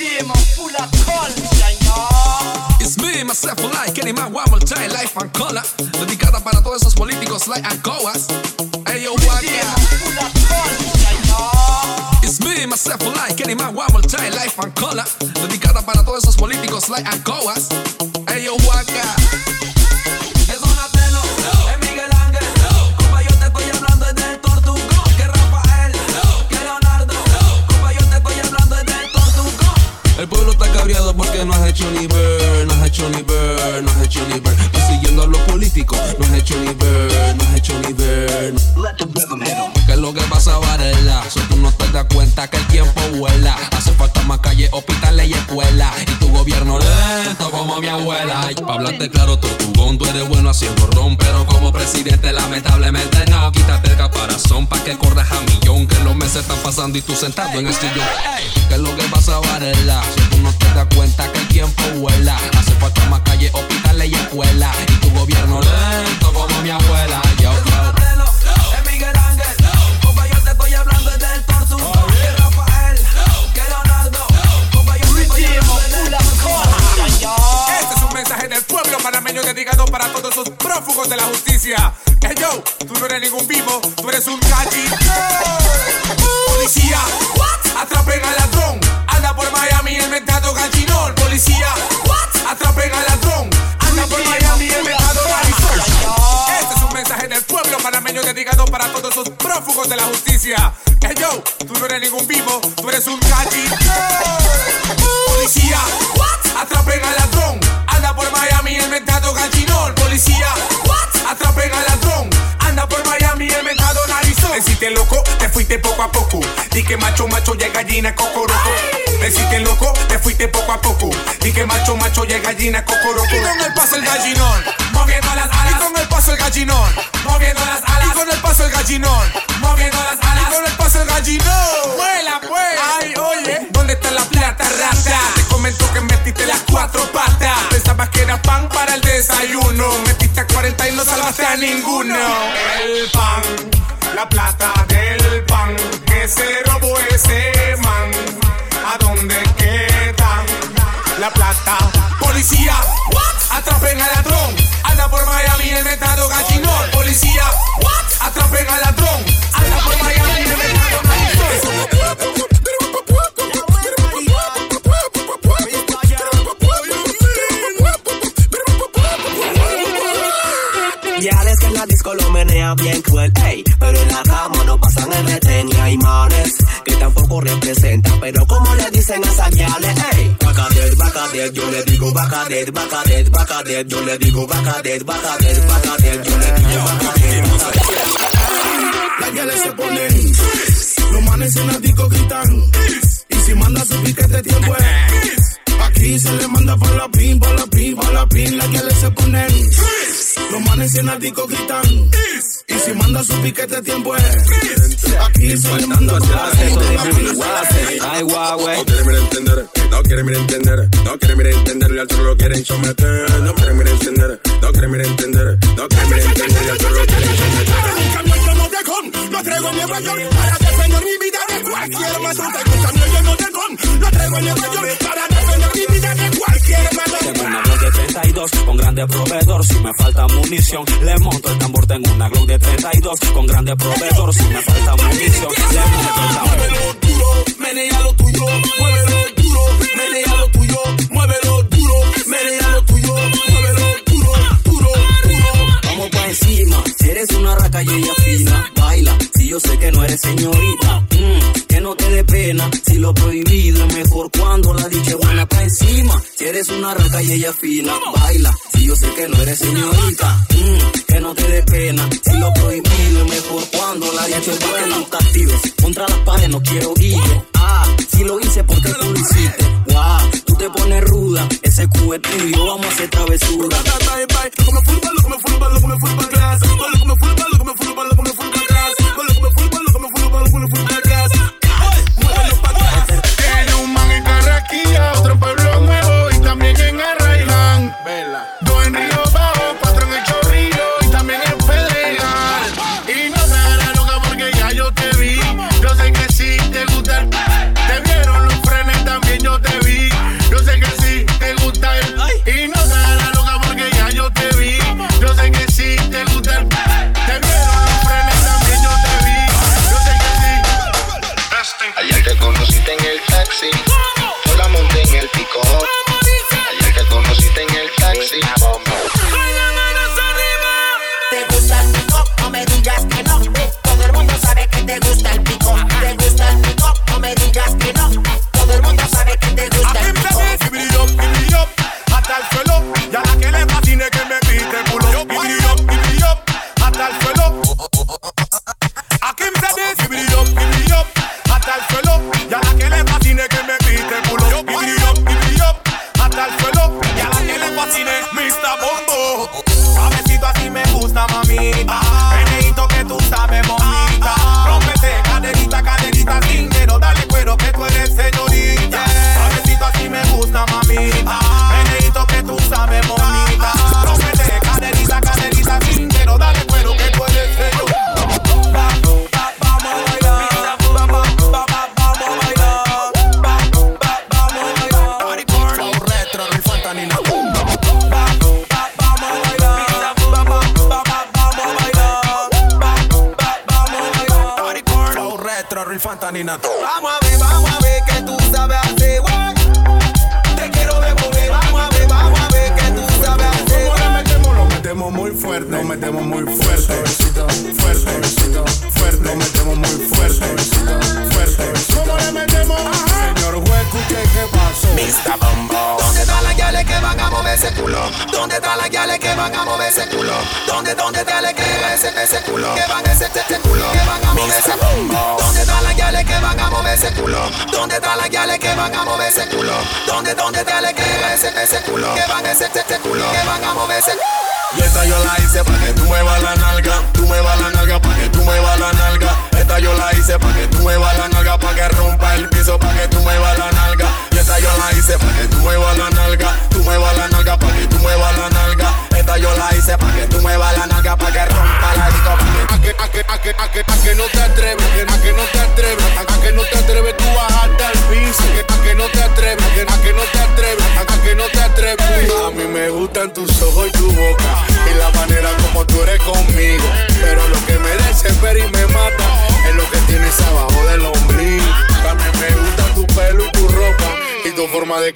Redeemer full of culture, yo. It's me, myself, like any man, one more time, life and color. Dedicada para todos esos políticos like and coas. Hey, yo, what full of culture, yo. It's me, myself, like any man, one more time, life and color. Dedicada para todos esos políticos like and coas. Hey, yo, what has hecho ni ver, no has hecho ni ver, no has hecho ni ver. Vas siguiendo a los políticos, no has hecho ni ver, no has hecho ni. ¿Qué es lo que pasa, Varela? Si tú no te das cuenta que el tiempo vuela. Hace falta más calle, hospitales y escuela. Y tu gobierno lento como mi abuela. Y pa' hablarte claro, tortugón, tú eres bueno haciendo ron. Pero como presidente, lamentablemente no. Quítate el caparazón pa' que corras a millón. Que los meses están pasando y tú sentado en el sillón. ¿Qué es lo que pasa, Varela? Si tú no te das cuenta que el tiempo vuela. Hace falta más calle, hospitales y escuela. Y tu gobierno lento como mi abuela. Panameño dedicado para todos esos prófugos de la justicia. Hey yo, tú no eres ningún vivo, tú eres un gallito. Policía, atrapen al ladrón. Anda por Miami el mentado gallinón. Policía, atrapen al ladrón. Anda por Miami el mentado gallinón. Este es un mensaje del pueblo panameño dedicado para todos esos prófugos de la justicia. Hey yo, tú no eres ningún vivo, tú eres un gallito. Fuiste poco a poco. Di que macho, macho, ya gallina, cocoroco. Deciste loco, te fuiste poco a poco. Di que macho, macho, ya gallina, cocoroco. Y con el paso el gallinón, moviendo las alas. Y con el paso el gallinón, moviendo las alas. Y con el paso el gallinón, moviendo las alas. Y con el paso el gallinón. Vuela, pues. Ay, oye. ¿Dónde está la plata, rata? Te comento que metiste las cuatro patas. Pensabas que era pan para el desayuno. Metiste a 40 y no salvaste a ninguno. El pan, la plata bien cruel, ey. Pero en la cama no pasan el retén y hay manes Que tampoco representan, pero como le dicen a esas viales, ey Bacadet, bacadet, yo le digo bacadet, bacadet, bacadet Yo le digo bacadet, bacadet, bacadet Yo le digo bacadet, Las guiales se ponen. Los manes en la disco gritan. Y si manda su piquete tiempo es. Aquí se le manda pa' la pin, pa' la pin, pa' la pin Las guiales se ponen Los manes en la disco gritan Y si manda su piquete tiempo es. Aquí la pin Ay, guau. No quieren mirar entender, no quieren mirar entender, no quieren mirar entender, y al lo quieren someter. No quieren mirar entender, no quieren mirar entender, no quieren mirar entender, y al lo quieren someter. Con, no traigo en Nueva York para defender mi vida de cualquier matón. Tengo cambio lleno de con, no traigo en Nueva York para defender mi vida de cualquier matón. Tengo una Glock de 32 con grande proveedor. Si me falta munición, le monto el tambor. Tengo una Glock de 32 con grande proveedor. Si me falta munición, le monto el tambor. Muévelo duro, menea lo tuyo, muévelo duro, menea lo tuyo, muévelo duro, menea lo tuyo, encima, si eres una raca y ella fina, baila. Si yo sé que no eres señorita, mm, que no te dé pena. Si lo prohibido es mejor cuando la dicha buena pa' encima. Si eres una raca y ella fina, baila. Si yo sé que no eres señorita, mm, que no te dé pena. Si lo prohibido es mejor cuando la dicha es buena. No te actives, contra las paredes no quiero guille. Ah, si lo hice porque tú lo hiciste. Wow, te pones ruda, ese cubo es tuyo, vamos a hacer travesura. conociste en el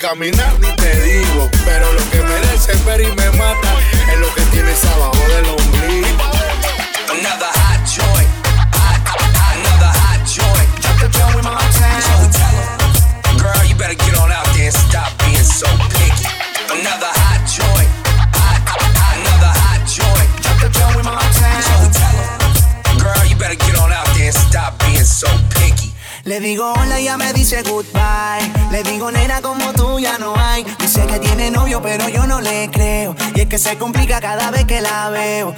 caminar. que se complica cada vez que la veo.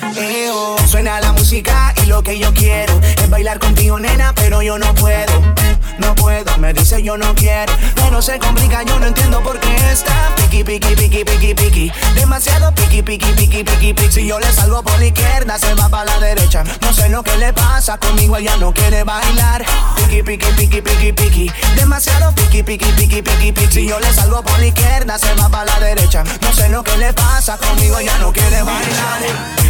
Suena la música y lo que yo quiero es bailar contigo, nena, pero yo no puedo no puedo, me dice yo no quiero, pero se complica, yo no entiendo por qué está piqui, piqui, piqui, piqui, piqui, demasiado piqui, piqui, piqui, piqui, piqui. Si yo le salgo por la izquierda, se va para la derecha, no sé lo que le pasa, conmigo ella no quiere bailar, piqui, piqui, piqui, piqui, piqui, demasiado piqui, piqui, piqui, piqui, piqui. Si yo le salgo por la izquierda, se va para la derecha, no sé lo que le pasa, conmigo ella no quiere bailar.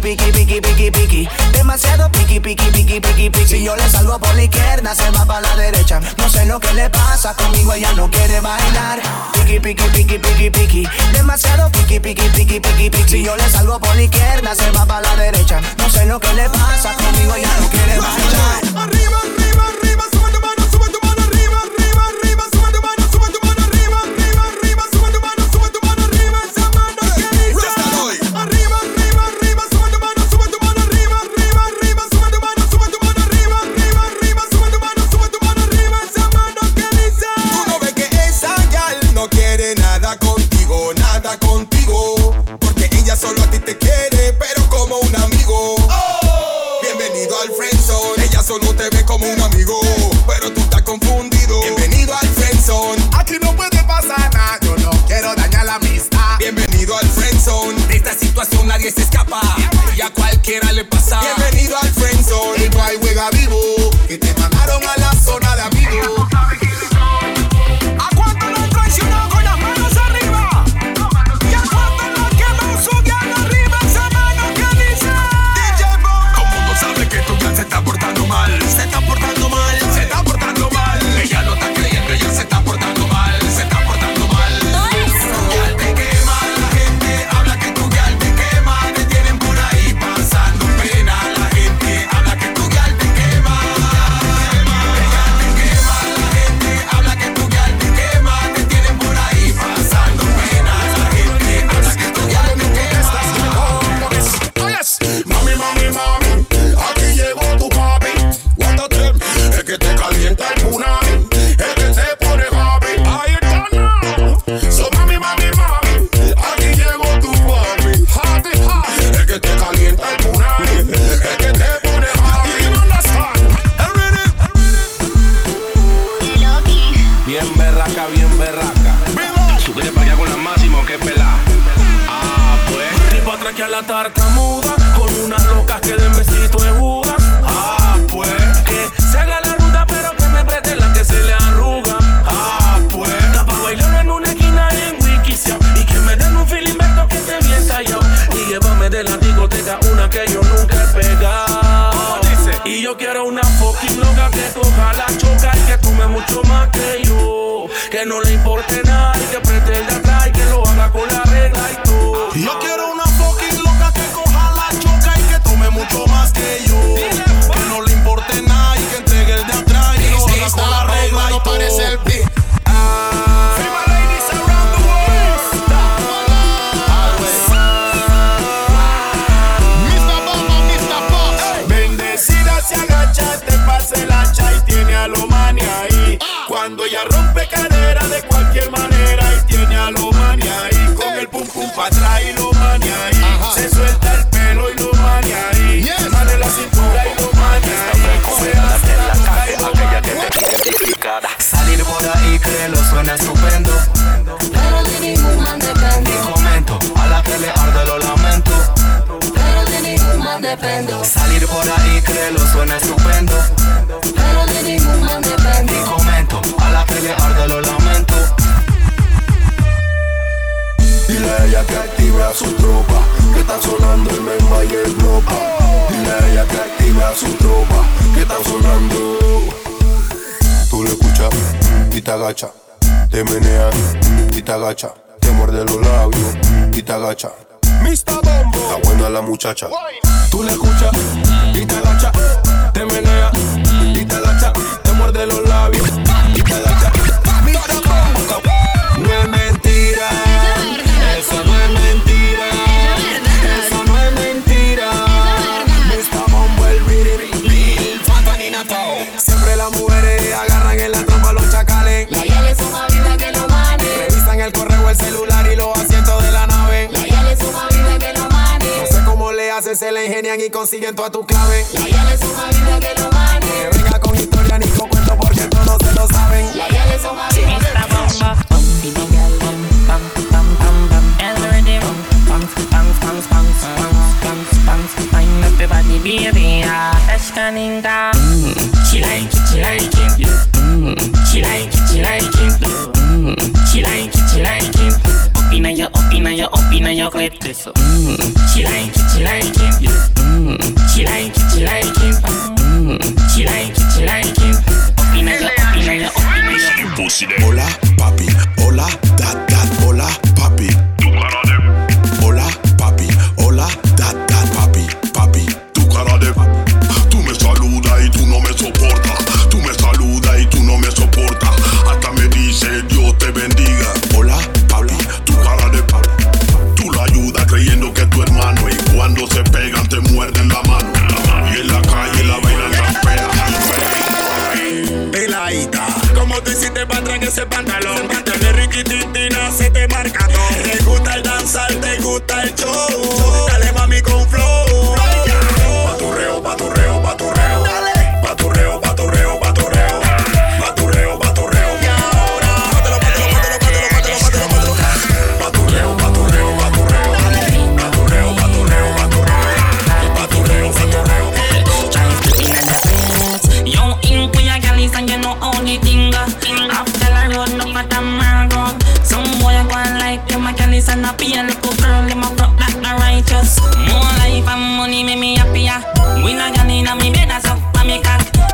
piqui, piqui, piqui, piqui, piqui. Demasiado piqui, piqui, piqui, piqui, piqui. Si yo le salgo por la izquierda, se va para la derecha. No sé lo que le pasa, conmigo ella no quiere bailar. Piqui, piqui, piqui, piqui, piqui. Demasiado piqui, piqui, piqui, piqui, piqui. Si yo le salgo por la izquierda, se va para la derecha. No sé lo que le pasa, conmigo ella no quiere bailar.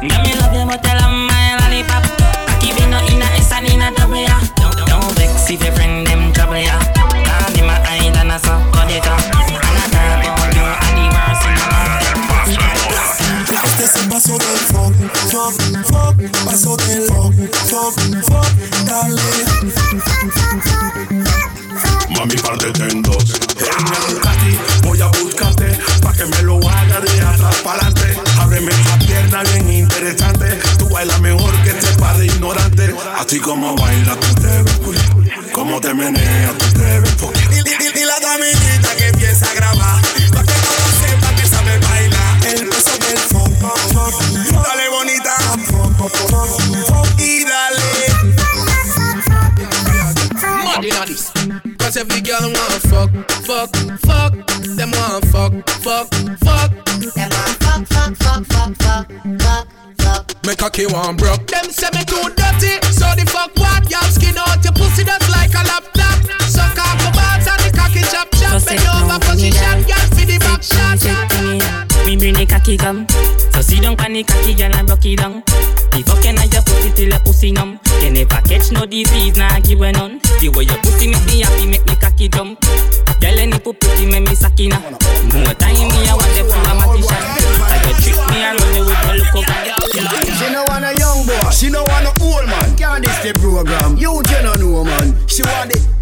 Dame ti como baila, tú te ves Como te meneas, tú te ves y, y, y, la dominita que empieza a grabar. Pa' que todos sepan que sabe bailar. El peso del funk. Dale bonita. Y dale. Marginales. Cause every girl wanna fuck, fuck, fuck. Them wanna fuck, fuck, fuck. Them wanna fuck, fuck, fuck, fuck, fuck, fuck. Me cocky one broke. Them say me too cocky come. So sit down pan the cocky, girl, and broke it down. The fucking I your pussy till your pussy numb. You never catch no disease, nah give a none. The way your pussy make me happy, make me cocky jump. Girl, any pretty, make me sakina. More time me, I want the full of matician. I go trick me and run you with my look up. She no want a young boy, she no want a old man. Can't this the program? You no know man. She want it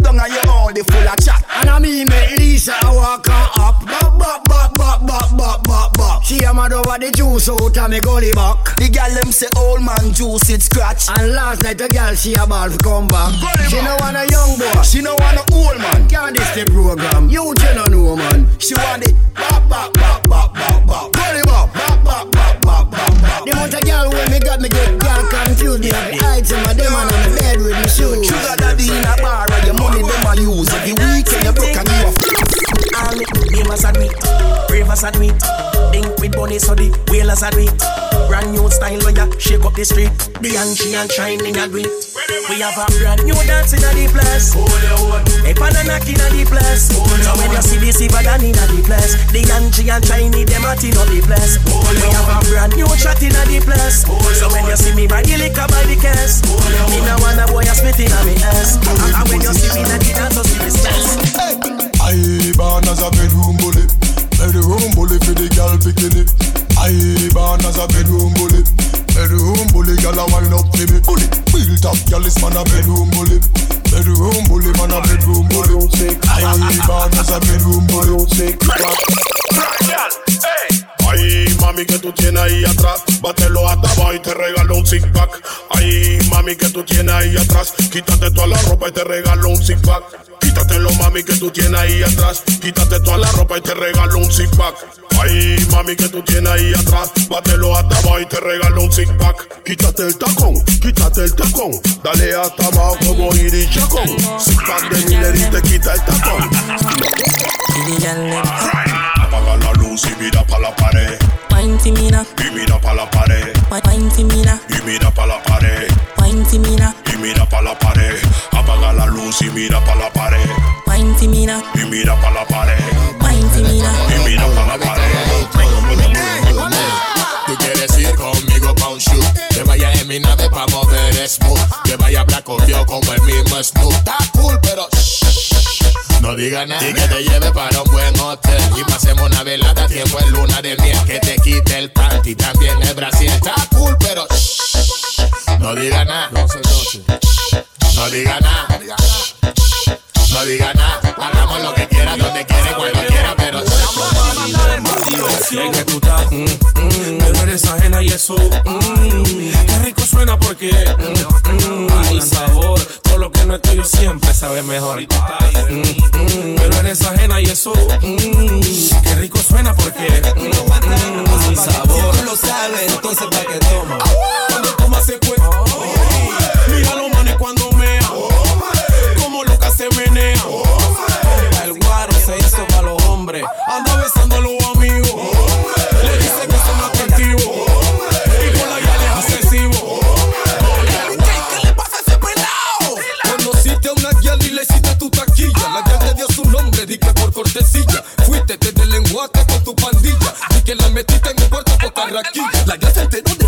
down and you all the full of chat. And I me make Lisa walk her up. Bop bop bop bop bop bop bop bop. She a mad over the juice out of me gully back. The gal them say old man juice it scratch. And last night the gal she a ball come back. She no want a young boy, she no want a old man. Can't this the program? You you no know man. She want it bop bop bop bop bop bop. Gully bop The amount of gal when me got me get gal confused. They have the item of them and the bed with me shoes. Sugar daddy in a bar and your money them a use. Every weekend you broke and you a All me gamers are it, bravers are it. Think with bunny the whalers are it. Brand new style where ya shake up the street. The she and shining a it. We have a brand new dance in the place. A pan and knock in the place. So when you see the silver than in the place, the she and shiny them at in the place. We have a brand new shot in the place. So when you see me buy the liquor by the case, me no want a boy a spit in me ass. And when you see me the dance, so see me stress. I born as a bedroom bully. Bedroom bully for the girl bikini. I born as a bedroom bully. Bedroom bully, girl a wind up to me. Bully, built up, girl is man a bedroom bully. Bedroom bully, man a bedroom bully. I born as a bedroom bully. Ay, mami, que tú tienes ahí atrás, bátelo hasta abajo y te regalo un six pack. Ay, mami, que tú tienes ahí atrás, quítate toda la ropa y te regalo un six pack. Quítatelo, mami, que tú tienes ahí atrás, quítate toda la ropa y te regalo un six pack. Ay, mami, que tú tienes ahí atrás, bátelo hasta abajo y te regalo un six pack. Quítate el tacón, quítate el tacón, dale hasta abajo como Iri Chacón. Six pack de Miller y te quita el tacón. Apaga la luz y mira pa' la pared. Me now, Y mira pa' la pared. me now, Y mira pa' la pared. me now, Y mira pa' la pared. Apaga la luz y mira pa' la pared. me now, Y mira pa' la pared. me now. Y mira pa' la pared. Tú quieres ir conmigo pa' un shoot Que vaya en mi nave pa' mover smooth Que vaya black yo como el mismo Snoop Está cool pero shh, no diga nada. Y que te lleve para un buen hotel. Y pasemos una velada tiempo en luna de miel. Que te quite el panty también el Brasil. Está cool pero shh, no diga nada. No diga nada No diga nada. Hagamos lo que quiera, donde quiera, cuando quiera Pero Es que tú estás, mm, mm, me no eres ajena y eso, mm, qué rico suena porque, mm, mm, hay sabor, todo lo que no es tuyo siempre sabe mejor. Mm, mm, me no eres ajena y eso, mm, qué rico suena porque, mm, mm, hay sabor. Tú lo sabes, entonces pa' que toma. Cuando toma se fue, mira los manes cuando como loca se menea. El guaro se hizo para los hombres. Anda besando a los amigos. Le dice que son atractivos. Y con la guía es excesivo. ¿Qué le pasa a ese pelao? Conociste a una guial y le hiciste tu taquilla. La guial te dio su nombre, di que por cortesía. Fuiste desde lenguaje con tu pandilla. Y que la metiste en un cuarto por carraquilla. La guial se enteró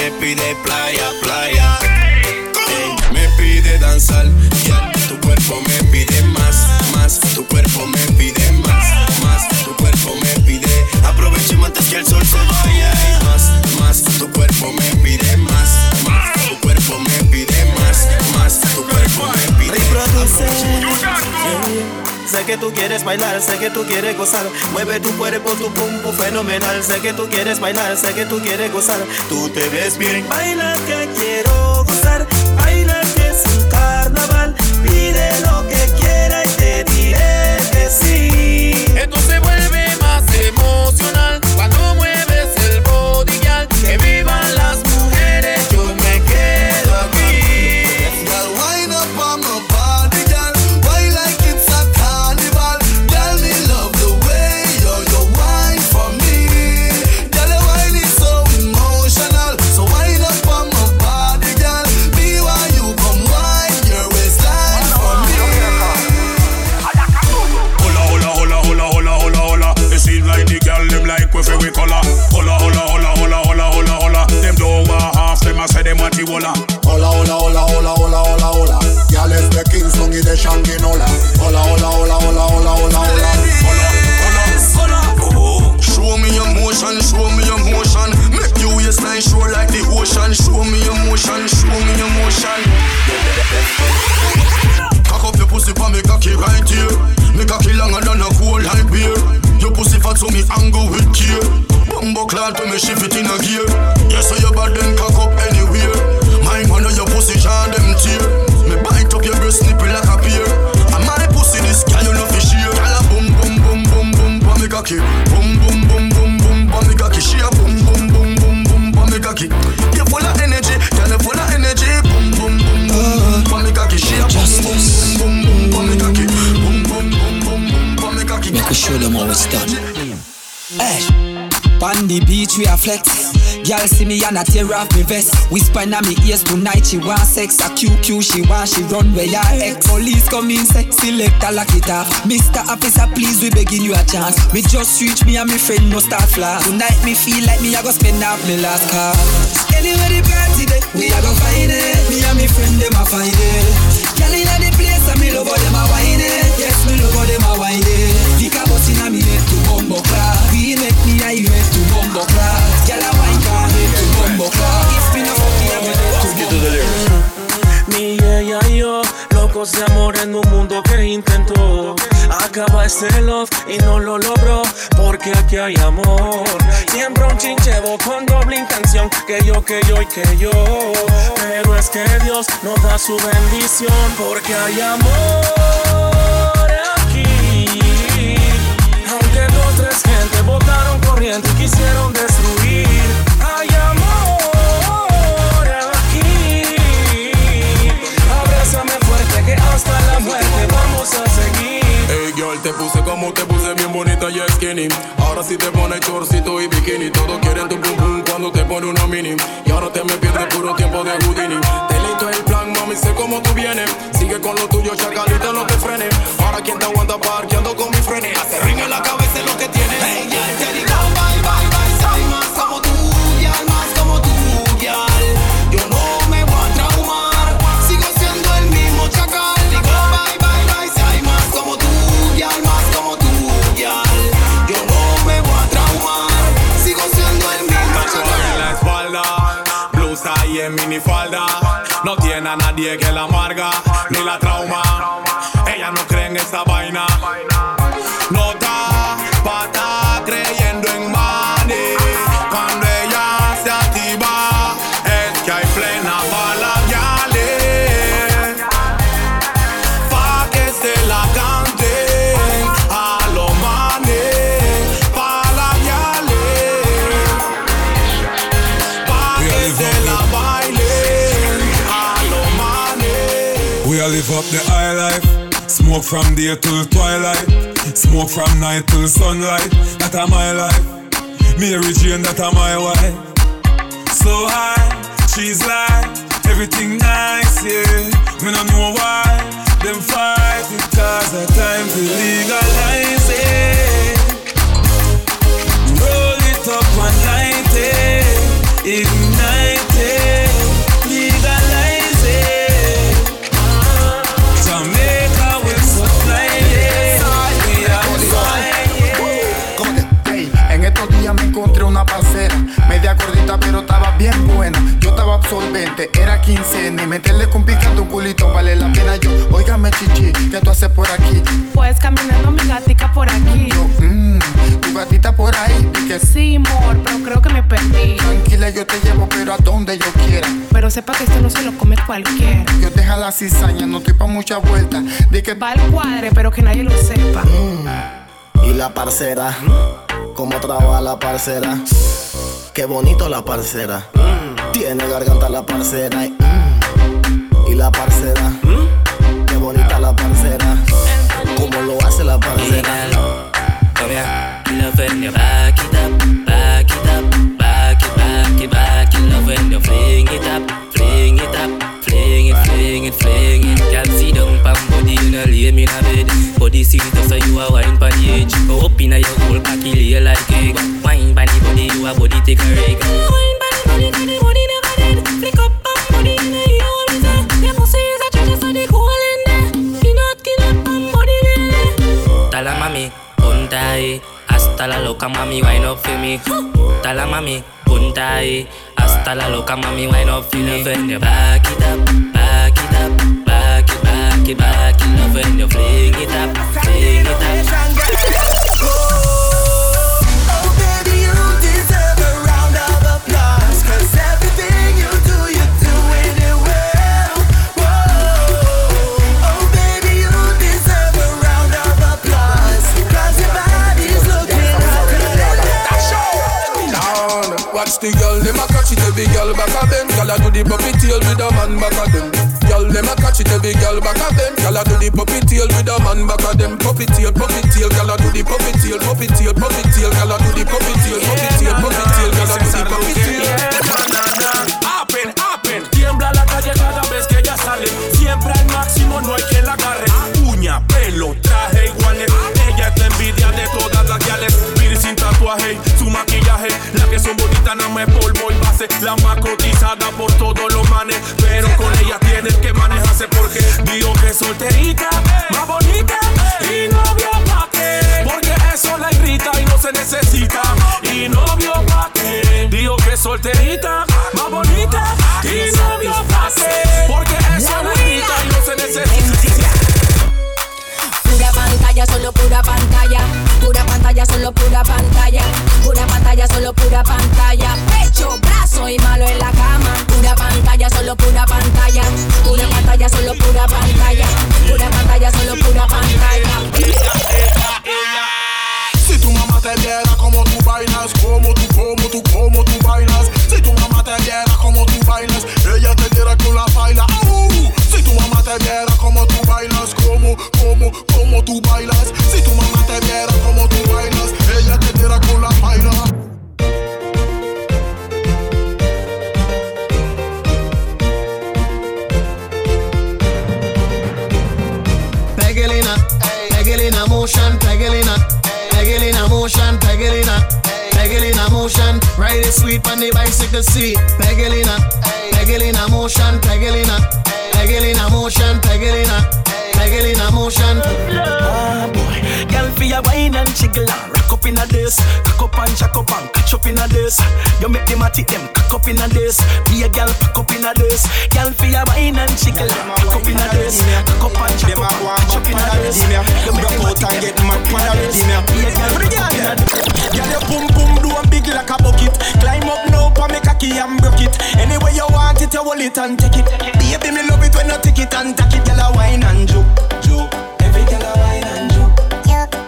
me pide playa, playa. Me pide danzar, tu cuerpo me pide más, más, tu cuerpo me pide más, más, tu cuerpo me pide. Aprovechemos antes que el sol se vaya. Más, más, tu cuerpo me pide más, más, tu cuerpo me pide más, más, tu cuerpo me pide. Sé que tú quieres bailar, sé que tú quieres gozar. Mueve tu cuerpo, tu pumpo fenomenal. Sé que tú quieres bailar, sé que tú quieres gozar. Tú te ves bien. Baila que quiero gozar. Baila que es un carnaval. Pide lo que quiera y te diré que sí. Entonces vuelve más emocional cuando mueve we are flex. Girl see me and I tear off me vest. Whisper in me ears tonight she want sex. A QQ she want she run where your ex. Police come in say select a lock it off. Mr. Officer please we begging you a chance. Me just reach me and me friend no start flash. Tonight me feel like me I go spend half me last car. Anywhere the party day we a go find it. Me and me friend them a find it. Girl inna the place and me love how them a whine it. Yes me love how them a whine it. En un mundo que intentó Acaba este love y no lo logró Porque aquí hay amor. Siempre un chinchevo con doble intención Que yo, que yo y que yo. Pero es que Dios nos da su bendición Porque hay amor aquí. Aunque dos, tres gente votaron corriente y quisieron destruir hasta la muerte vamos a seguir Hey girl, te puse como te puse bien bonita y skinny Ahora sí te pones chorcito y bikini Todos quieren tu pum pum cuando te pone una mini Y ahora te me pierdes puro tiempo de Houdini Te listo el plan, mami, sé cómo tú vienes Sigue con lo tuyo, chacalita, no te frenes Ahora quien te aguanta parqueando con mi frenes Hace ring en la cabeza es lo que tienes Hey, girl, No tiene a nadie que la amarga ni la trauma. Ella no cree en esta vaina. Live up the high life. Smoke from day till twilight. Smoke from night till sunlight. That a my life. Mary Jane, that a my wife. So high, she's like everything nice, yeah. Me no know why them fight it 'cause the time to legalize it. Roll it up and light it, media gordita pero estaba bien buena. Yo estaba absorbente, era quincena. Y meterle con picante un culito vale la pena. Yo, óigame, chichi, ¿qué tú haces por aquí? Pues caminando mi gatica por aquí. Mmm, tu gatita por ahí. ¿y que Sí, amor, pero creo que me perdí. Tranquila, yo te llevo, pero a donde yo quiera. Pero sepa que esto no se lo come cualquiera. Yo deja la cizaña, no estoy pa' mucha vuelta. De que Va al cuadre, pero que nadie lo sepa. Y la parcera, como trabaja la parcera. Qué bonito la parcera. Tiene garganta la parcera. Y, y la parcera, qué bonita la parcera. Como lo hace la parcera. Love when you back it up, back it up, back it, back it, back it. Love when you fling it up, fling it up, fling it, fling it, fling it. You know, lay me in a bed. Body sit up so you a wine pon the edge. Go up inna your whole cocky, lay like egg. Wine pon the body, you a body take a reg. Wine pon the body, 'cause the body never dead. Flick up pam body, you know, you always there. Your pussy is a treasure, so the hole in there. Skin out, skin out, pam body, lele. Tell her mami, punta ahí. Hasta la loca mami, wine up for me. Tell her mami, punta ahí. Hasta la loca mami, wine up for me. When you back it up, it, back it, back it. Love when you fling it up, fling it up. Oh, baby, you deserve a round of applause. 'Cause everything you do, you're doing it well. Whoa. Oh, baby, you deserve a round of applause. 'Cause your body's looking Down. Watch the girl, them a catch it every girl back of them. Girl a do the puppy tail with a man back of them. Girl, them a catch it every girl back of them. Girl a do the puppy tail with a man back of them. Puppy tail, puppy tail, girl a do the puppy tail, puppy tail, puppy tail, girl a do the puppy tail, puppy tail, puppy tail, girl a do the puppy tail. Happen, happen. Tiembla la calle cada vez que ella sale. Siempre al máximo, no hay quien la agarre. Uña, pelo, traje iguales. Ella es la envidia de todas las gales. Piercing, tatuaje, su maquillaje. La que son bonitas, nada más polvo y La más cotizada por todos los manes. Pero con ella tienes que manejarse porque digo que solterita, más bonita. Y novio pa' qué. Porque eso la irrita y no se necesita. Y novio pa' qué. Digo que solterita, más bonita. Y novio pa' qué. Porque eso la irrita y no se necesita. Solo pura pantalla. Pura pantalla, solo pura pantalla. Pura pantalla, solo pura pantalla. Pecho, brazo y malo en la cama. Pura pantalla, solo pura pantalla. Pura pantalla, solo pura pantalla. Pura pantalla, solo pura pantalla. Si tu mamá te viera como tú bailas, como tú, como tú, como tú bailas. Si tu mamá te viera como tú bailas, ella te diera con la baila. Si tu mamá te viera como tú bailas, como, como, como tú bailas. Si tu mamá te viera como tú bailas, ella te diera con la baila. Pegelina, Pegelina motion, Pegelina, Pegelina motion, Pegelina, Pegelina motion. Ride it sweet on the bicycle seat. Pegelina, Pegelina motion, Pegelina, Pegelina motion, Pegelina, Smiling in a motion. ah, boy. For your wine and jiggle and rock up in a this. Cock up and jack up and catch up in a this. You make them a tick them cock up in a this. Be a girl, pack up in a this. Girl, for your wine and jiggle and cock up in a this. Cock up and jack up and catch up in a this. You make them a tick them cock up in a this. Be a girl, pack up in a this. Girl, your boom boom do a big like a bucket. Climb up now, pa me cocky and broke it. Anyway you want it, you hold it and take it. Baby, me love it when you take it and take it. Girl, a wine and juke,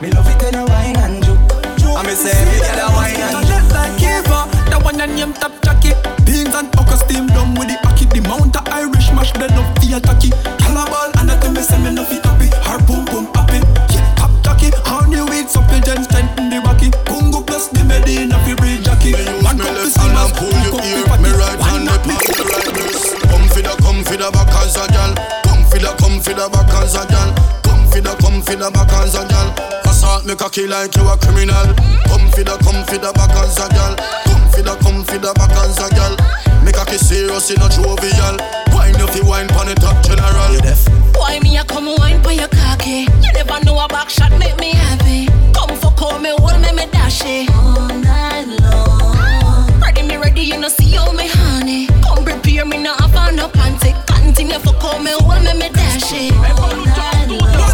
Me love it when you wine and juke, juke. I me say every girl a wine and juke. like Eva, the one your name top jockey. Beans and okra steam down with the ackee. The mount of Irish mash blend up the attacky. Cannibal and I tell me say me no fit happy. Her boom boom happy. Yeah, top jockey. Honey with supplement strengthen the rocky. Congo plus the Medina fi bridge jockey. Man come to left see hand us pull you cook ear. the Me party. right hand up up on the right wrist. Come for the, come for the back as a gal. Come for the, come for the back as a gal. Come for the, come for the back as a gal. Make me cocky like you a criminal. Come for the, come for the back as a girl. Come for the, come for the back as a girl. Me cocky serious, you not jovial. Wine if you wine pon the top general. You deaf. Why me a come wine pon your cocky? You never know a back shot make me happy. Come for call me, hold me, me dashy. All night long. Ready me ready, you know see all me honey. Come prepare me, not have no panty. Continue for call me, hold me, me dashy. All night long.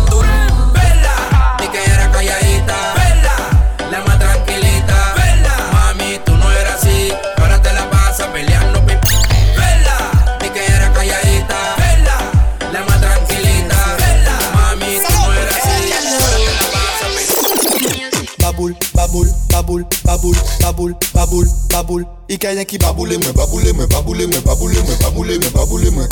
baboule, baboule, baboule. Icaïen qui baboule, moi, baboule, moi, baboule, moi, baboule, moi, baboule, moi, baboule, moi.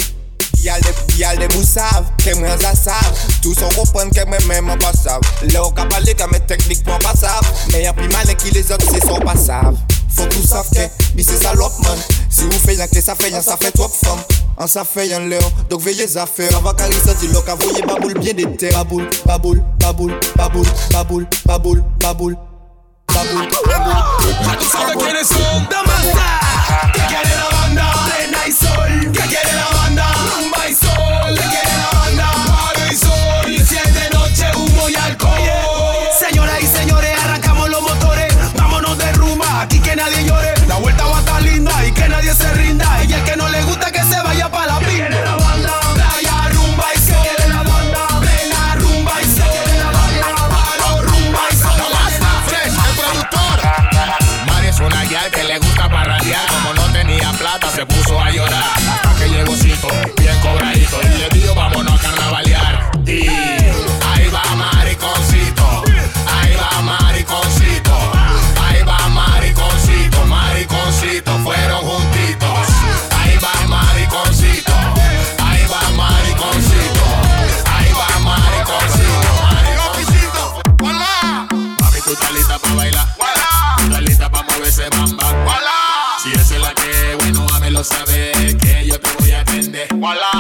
Yal de mousav, kemen zasav Tou son repren kemen menman basav Le ou ka pale kemen teknikman basav Men yon pi malen ki les ot se son basav Fok ou sav ke, mi se salop man. Si ou feyan ke sa feyan, sa fe trop fam An sa feyan le ou, dok veye zafer Avan ka bien de ter Baboul, baboul, baboul, baboul, baboul, baboul, baboul sabes quiénes son? Damasa, que quiere la banda, plena y sol, que quiere llegó Walla.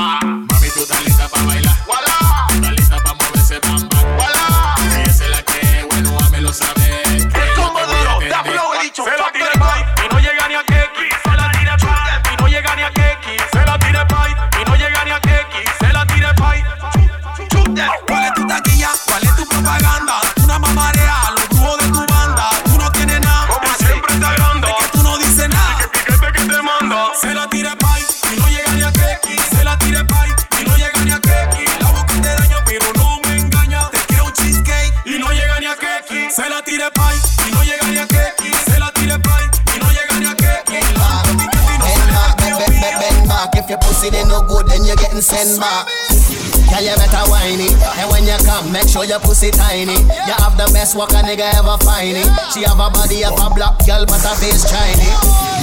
Then sent back. Yeah, you better whine it. And when you come, make sure your pussy tiny. You have the best walk a nigga ever find it. She have a body of a black girl, but her face shiny.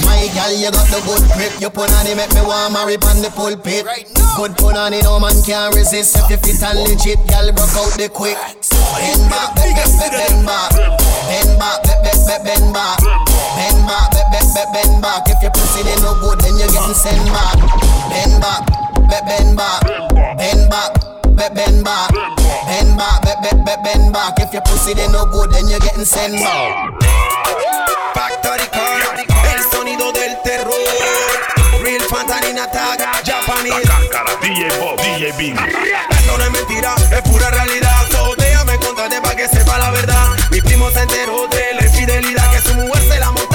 My girl, you got the good grip. You put on it, make me want marry on the pulpit. Good put on it, no man can resist. If you fit and legit, girl, broke out the quick. Bend back, bend, bend, bend, back. Bend back, bend, bend, bend, back. Bend back, bend, bend, bend, bend back. If your pussy they no good, then you're getting sent back. Bend back, bend, back. Bend back, bend, back. Bend back, bend, back. If your pussy they no good, then you're getting sent back. Factory Car, el sonido del terror. Real Fantanina Tag, Japanese. DJ Bob, DJ Bean. Esto no es mentira, es pura realidad. So, déjame contarte para que sepa la verdad. Mi primo se enteró de la infidelidad que su mujer se la montaba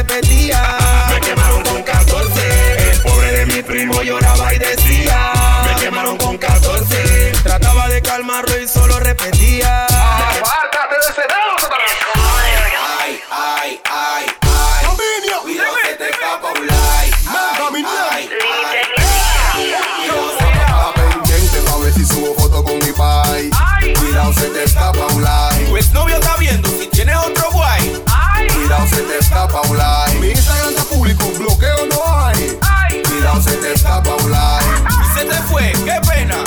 repetía: Me quemaron con 14. El pobre de mi primo lloraba y decía: Me quemaron con 14. Trataba de calmarlo y solo repetía: Apártate de ese dedo, escapa un like. Mi Instagram está público, bloqueo no hay. Cuidado, se te escapa un like. Y se te fue, qué pena.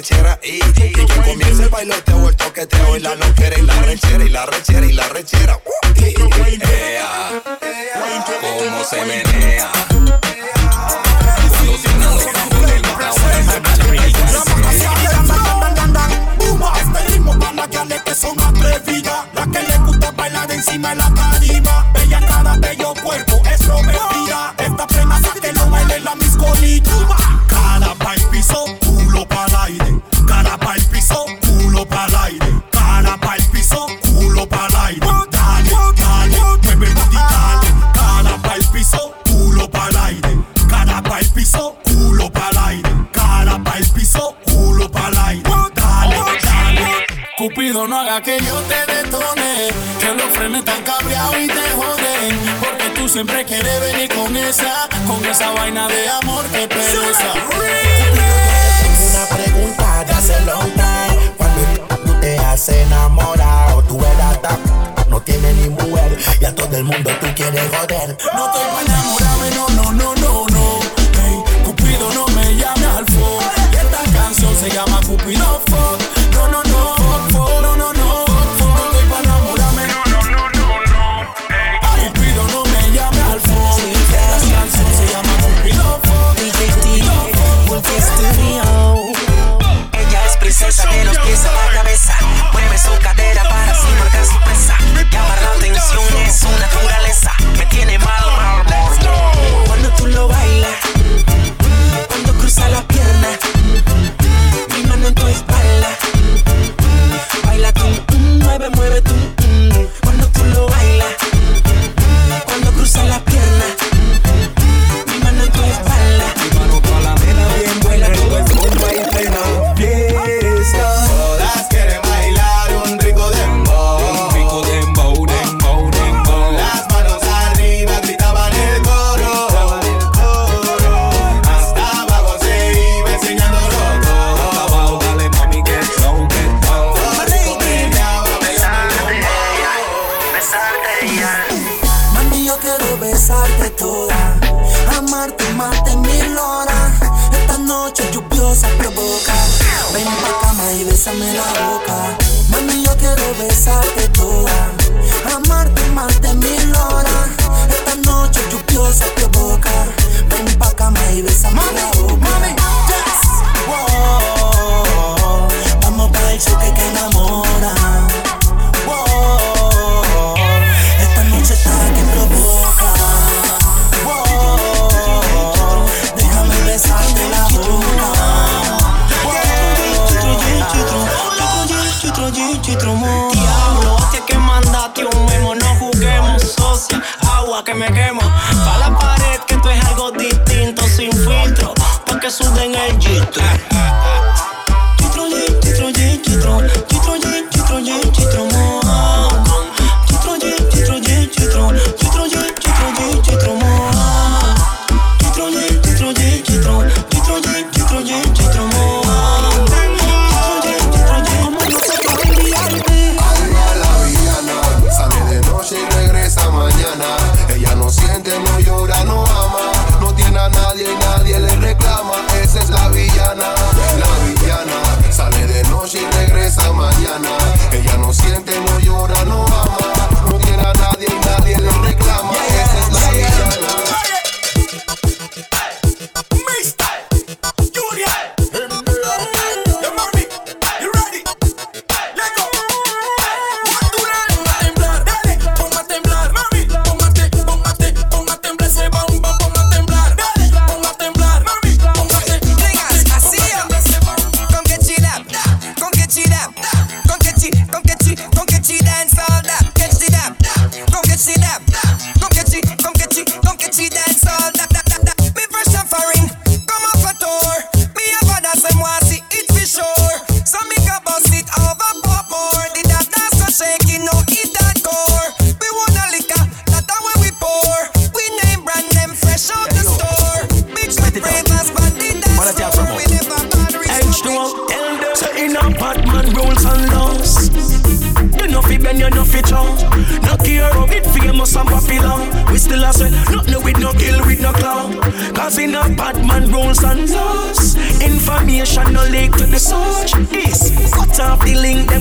rechera y, y quien comienza el o el toqueteo y la loquera y la rechera y la rechera y la rechera. Uh, ea, cómo se menea. Son atrevidas, las que les gusta bailar encima de la bella cara, bello cuerpo, es prometida, esta plena que no baile la miscolita, cada piso no haga que yo te detone. Que los frenes tan cabreados y te joden. Porque tú siempre quieres venir con esa, con esa vaina de amor que pereza. Tengo una pregunta de hace long time. Cuando tú te has enamorado, tú eras tan no tiene ni mujer y a todo el mundo tú quieres joder. No estoy para enamorarme, no, no, no, no, no. Hey, Cupido no me llame al fuego. Esta canción se llama Cupido Fuck. Sorry.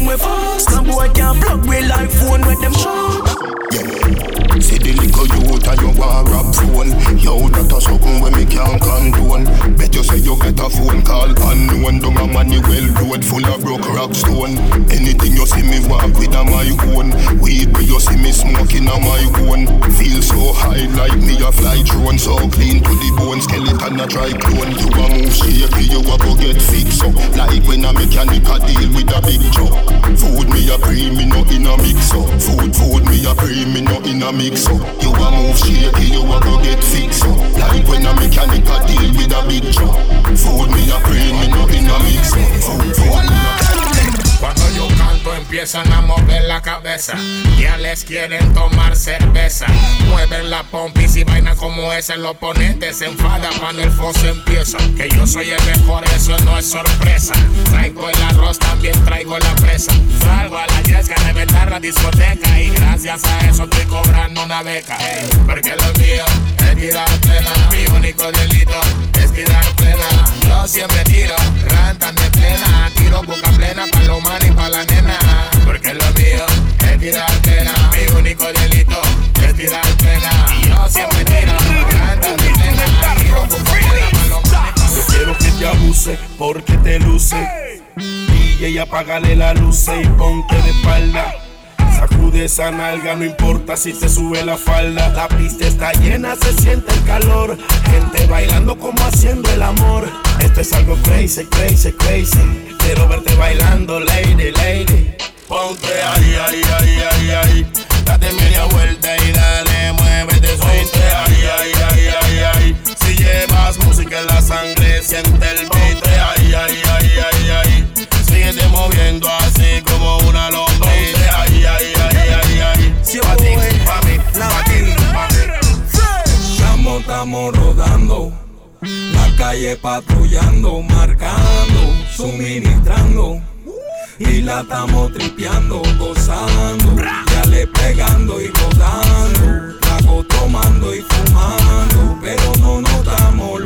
With us. Boy can't plug with life phone with them. Show. See the little youth and you want rap phone Yo, that a something when me can't condone. Bet you say you get a phone call unknown. Dung a money well road full of broke rock stone. Anything you see me walk with a my own. Weed where you see me smoking a my own. Feel so high like me a fly drone. So clean to the bone, skeleton a try clone. You a move shaky, you a go get fixed up. Like when a mechanic a deal with a big truck Food me a pre, me no in a mix up Food, food me a pre, me no in a mix up You a move shaky, you a go get fixed up Like when a mechanic a deal with a big truck Food me a pre, me no in a mix up Food, food me a Cuando yo empiezan a mover la cabeza. Ya les quieren tomar cerveza. Mueven la pompis y vaina como esa. El oponente se enfada cuando el foso empieza. Que yo soy el mejor, eso no es sorpresa. Traigo el arroz, también traigo la presa. Salgo a la yesca, reventar la discoteca. Y gracias a eso estoy cobrando una beca. Porque lo mío es tirar plena. Mi único delito es tirar plena. Yo siempre tiro, rantan de plena. Tiro boca plena manes y para la nena. Porque lo mío es tirar plena. Mi único delito es tirar plena. Y yo siempre tiro. Yo quiero que te abuse porque te luce. DJ, apágale la luz y ponte de espalda. Sacude esa nalga, no importa si te sube la falda. La pista está llena, se siente el calor. Gente bailando como haciendo el amor. Esto es algo crazy, crazy, crazy. Quiero verte bailando, lady, lady. Ponte ahí, ahí, ahí, ahí, ahí. Date media vuelta y dale, muévete, ponte ahí, ahí, ahí, ahí, ahí. Si llevas música en la sangre, siente el beat. Ahí, ahí, ahí, ahí, ahí. Síguete moviendo así como una lombriz. Estamos, rodando. La calle patrullando, marcando, suministrando. Y la estamos tripeando, gozando. Ya le pegando y rodando. Trago tomando y fumando. Pero no nos estamos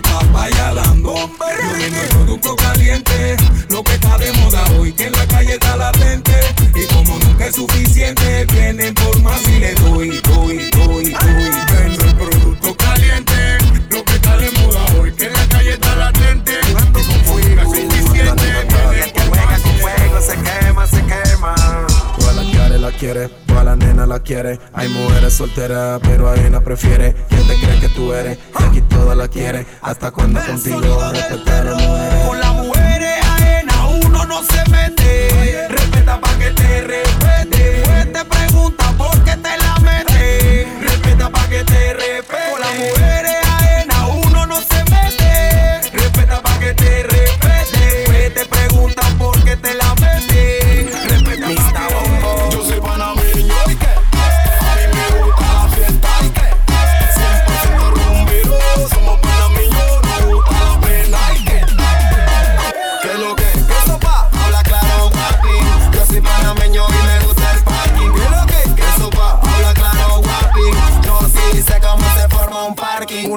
Ni papaya dando. Yo producto caliente. Lo que está de moda hoy, que en la calle está latente. Y como nunca es suficiente, vienen por más y le doy, doy, doy, doy. Vendo el producto caliente. Lo que está de moda hoy, que en la calle está latente. Y como nunca es suficiente, vienen por más y se quema, se quema. La quiere, la quiere, toda la nena la quiere. Hay mujeres solteras, pero hay una prefiere. ¿Quién te cree que tú eres? Y aquí toda la quiere. Hasta cuando contigo respetar a mujeres. Con las mujeres ajenas uno no se mete. Respeta pa' que te respete. Pues te pregunta por qué te la mete. Respeta pa' que te respete. Con las mujeres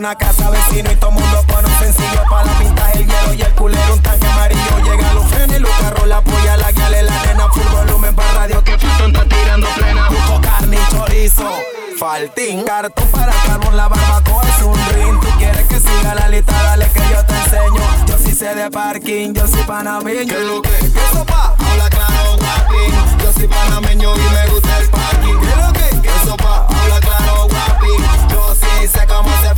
Una casa vecino y todo mundo pone un sencillo para la pinta, el hielo y el culero. Un tanque amarillo llega los frenos y los carros, la polla, la guiale, la nena. Full volumen para radio que Fulton está tirando plena. Busco carne y chorizo. Faltín, cartón para carbón, la barbacoa es un ring. Tú quieres que siga la lista, dale que yo te enseño. Yo sí sé de parking, yo soy panameño. ¿Qué lo que? ¿Qué sopa? Habla claro, guapi. Yo soy panameño y me gusta el parking. ¿Qué lo que? ¿Qué sopa? Habla claro, guapi. Yo sí sé cómo se.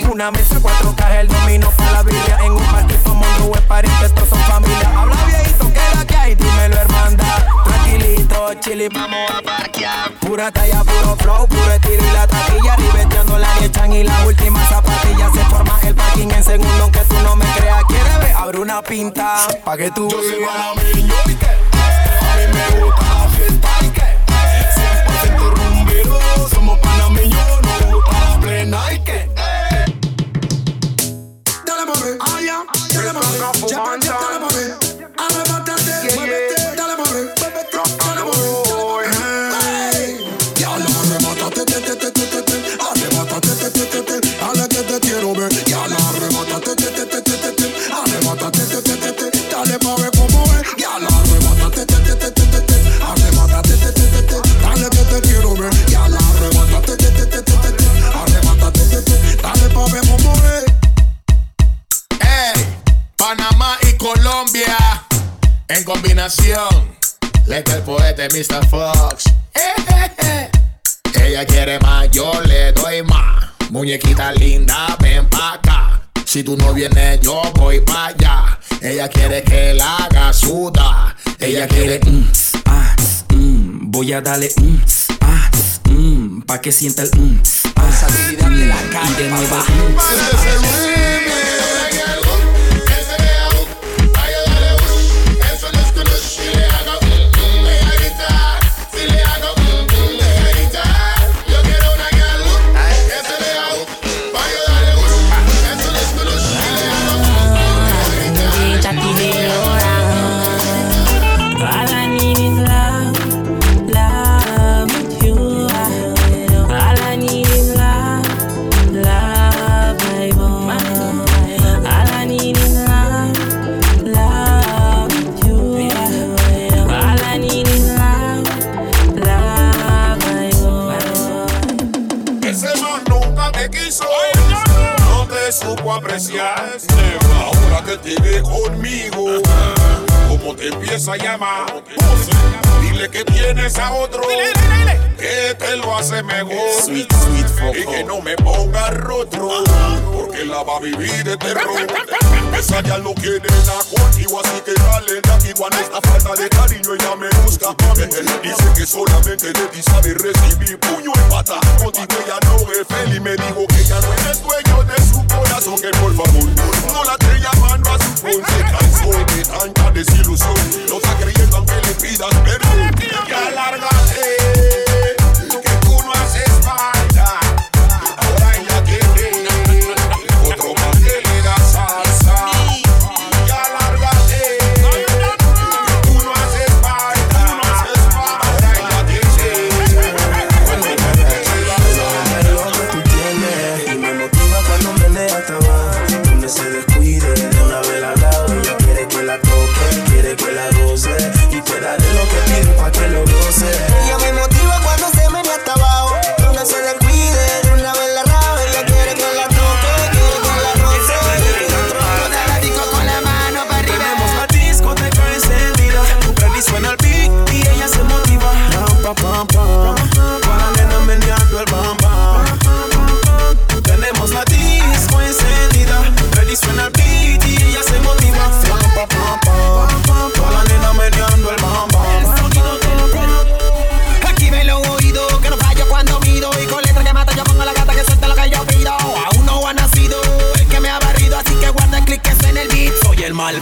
Una mesa, cuatro cajas, el domino para la Biblia. En un todo mundo es pariente, estos son familia. Habla viejito, que la que hay, dímelo hermandad. Tranquilito, chili, vamos a parquear. Pura talla, puro flow, puro estilo y la taquilla. Ribeteando la echan y la última zapatilla. Se forma el parking en segundo, aunque tú no me creas. ¿Quieres ver? Abre una pinta, pa' que tú Yo soy y que a mí me gusta la fiesta y que 100% rumbero, somos panameños, nos gusta la plena y que mami. En combinación, le que el poeta es Mr. Fox. Ella quiere más, yo le doy más. Muñequita linda, ven pa' acá. Si tú no vienes, yo voy pa' allá. Ella quiere que la haga suda. Ella quiere. mm, ah, mm, voy a darle mm, ah, mm, pa' que sienta el mm, ah, y de nuevo mm, Ahora que te ve conmigo, como te empieza a llamar, dile que tienes a otro que te lo hace mejor. y que no me ponga rotro, porque la va a vivir de terror. Esa ya lo quiere la contigo, así que dale de aquí cuando esta falta de cariño ella me busca. Dice que solamente de ti sabe recibir puño y pata. Contigo ella no es feliz, me dijo que ya no eres dueño de su corazón, que por favor no la esté llamando a su. Se cansó de tanta desilusión, no está creyendo aunque le pidas perdón. Ya lárgate, que tú no haces falta.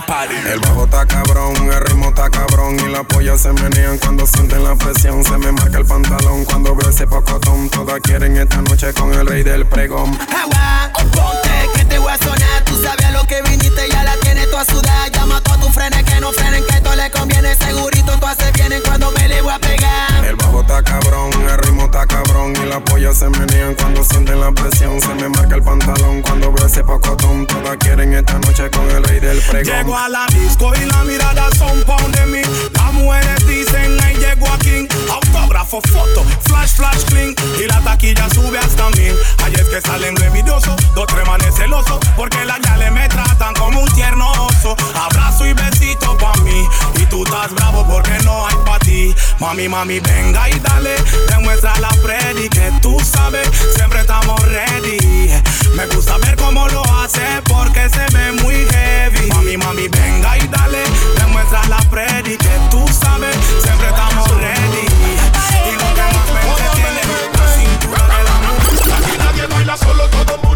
El mal party El bajo está cabrón, el ritmo está cabrón y las pollas se menean cuando sienten la presión. Se me marca el pantalón cuando veo ese pocotón. Todas quieren esta noche con el rey del pregón. Agua, ponte que te voy a sonar Tú sabes a lo que viniste, ya la tienes toda sudada Llama tus frenes que no frenen Que esto le conviene segurito Tú haces bien en cuando me le voy a pegar El bajo está cabrón, el ritmo está cabrón y las pollas se menean cuando sienten la presión. Se me marca el pantalón cuando veo ese pocotón. Todas quieren esta noche con el rey del pregón. Llego a la disco y la mirada son pound de mí. Las mujeres dicen, ahí llego aquí. Autógrafo, foto, flash, flash, clean. Y la taquilla sube hasta mil. Ahí es que salen envidiosos, dos tres manes celosos. Porque las le me tratan como un tierno oso. Abrazo y besito pa' mí. Y tú estás bravo porque no hay pa' ti. Mami, mami, venga y dale. Demuestra la Freddy que tú sabes. Siempre estamos ready. Me gusta ver cómo lo hace porque se ve muy heavy. Mami, mami, venga y dale. Demuestra la Freddy que tú sabes. Siempre estamos ready. Y lo que más me entretiene, la cintura de la música. Nadie baila solo, todo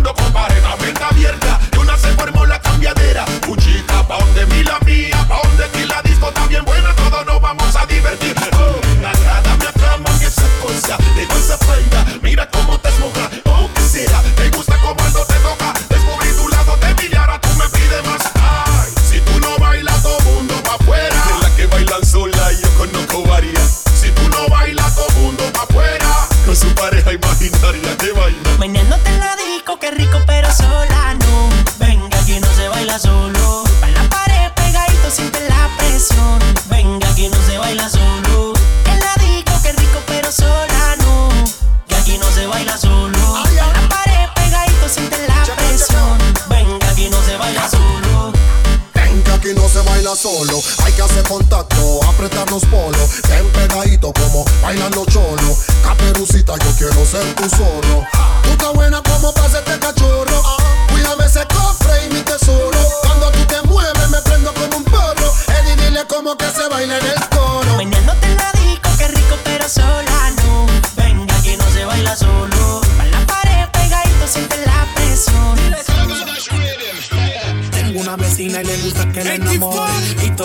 ese contacto, apretar los polos, bien pegadito como bailan los cholos. Caperucita, yo quiero ser tu zorro. Tú estás buena como pase este cachorro.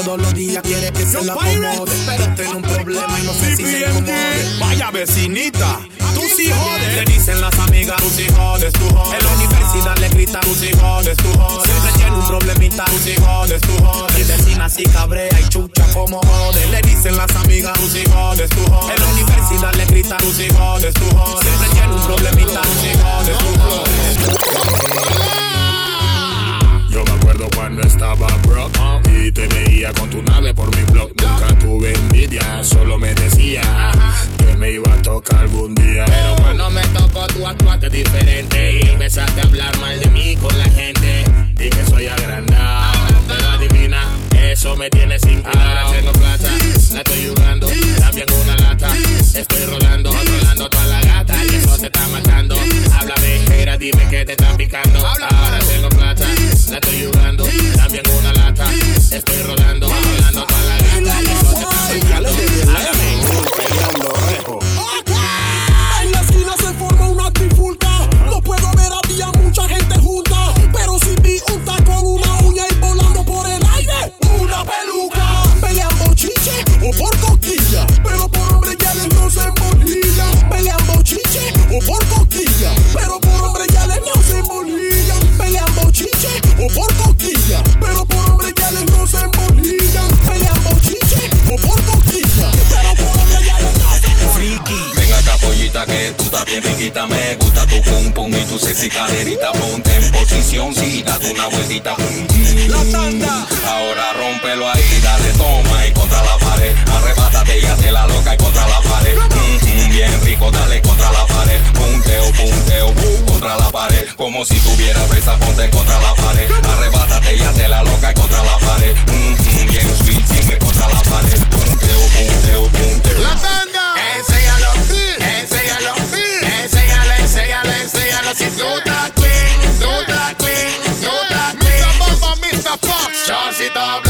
Todos los días quiere que se la acomode Pero tiene un problema y no sé si se incomode Vaya vecinita, tú sí jodes. Le dicen las amigas, tú sí jodes, tú jodes. En la universidad le gritan, tú sí jodes, tú jodes. Siempre tiene un problemita, tú sí jodes, tú jodes. Mi vecina sí cabrea y chucha como jode Le dicen las amigas, tú sí jodes, tú jodes. En la universidad le gritan, tú sí jodes, tú jodes. Siempre tiene un problemita, tú sí jodes, tú jodes. Cuando estaba broke y te veía con tu nave por mi blog. Nunca tuve envidia, solo me decía que me iba a tocar algún día. Pero cuando me tocó, tú actuaste diferente y empezaste a hablar mal de mí con la gente. Di que soy agrandado, eso me tiene sin cuidado. Ahora tengo plata, la estoy jugando, también una lata. Estoy rodando, controlando toda la gata y eso te está matando. Háblame, era, dime que te está picando. Ahora tengo plata, la estoy jugando, también una lata. Estoy rodando, controlando toda la gata y eso te está picando. Háblame, por coquilla. Pero por hombre ya les no se embolillan. Pelean bochiche o por coquilla. Pero por hombre ya les no se embolillan. Ven acá, pollita, que tú estás bien riquita. Me gusta tu pum pum y tu sexy caderita. Ponte en posición, sí, date una vueltita. La tanda. Ahora rómpelo ahí, dale toma y contra la pared. Arrebátate y hazte la loca y contra la pared. Bien rico, dale contra la pared. Punteo, punteo, uh, contra la pared. Como si tuviera presa, ponte contra la pared. Arrebátate y hazte la loca y contra la pared. Mm, mm, bien sweet, sigue contra la pared. Punteo, punteo, punteo. La tanda. Enséñalo, enséñalo, enséñalo, enséñalo, enséñalo. Si tú estás clean, tú estás clean, tú estás clean. Mr. Mr. Fox.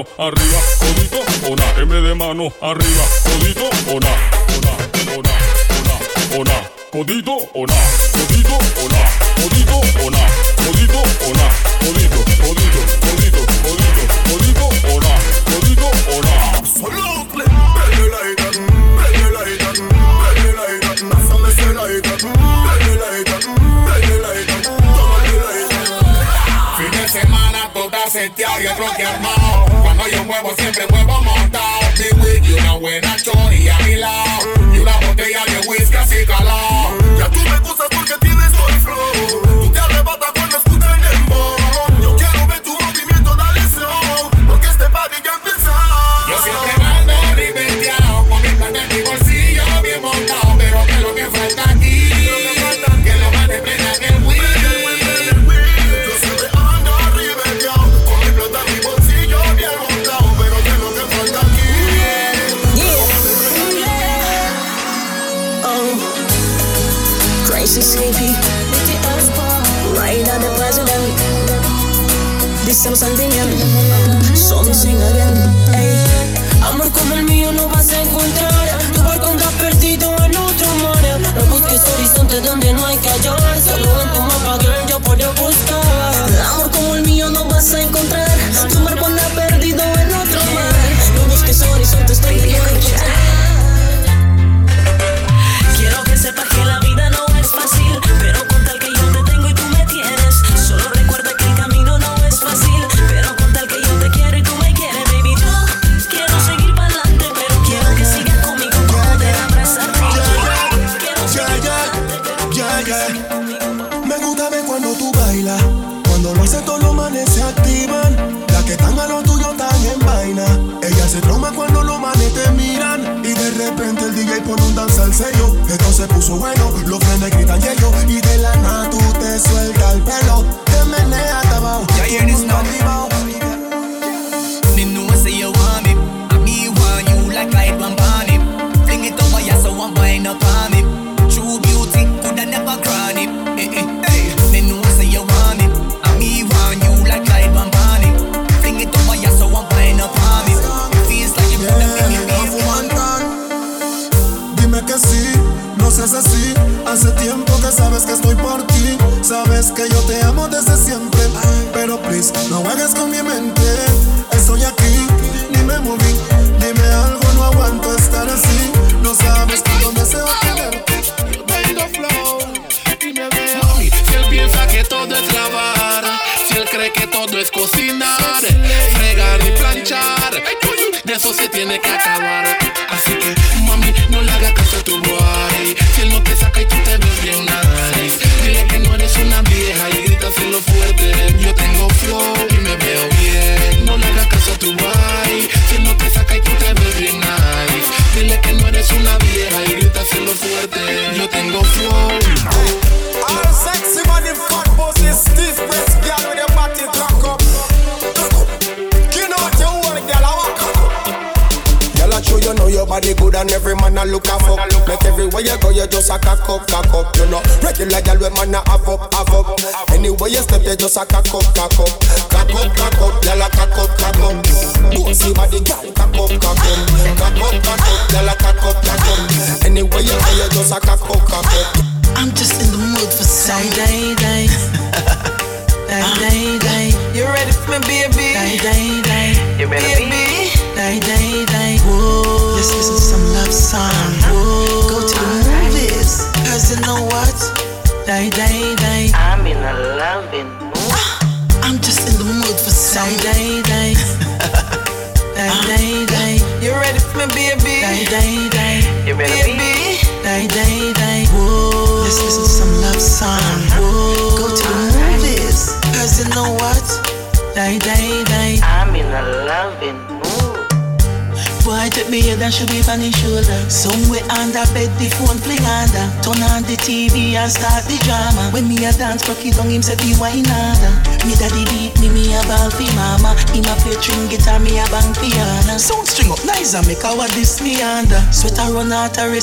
Mano arriba, codito, una M de mano arriba, codito, una, una, una, una, una, codito, una, codito, una, codito, una, codito, una, codito, codito, codito, codito, codito, codito. Absolutely. Bend like that, bend me like that, bend me like that. That's how me say like that. Bend me like that, bend me like that, bend me like that. Fin de semana tú estás seteado y el bloque armado. Cuando yo muevo siempre muevo montado. Wig y una buena chori a mi lado. Y una botella de whisky así calado.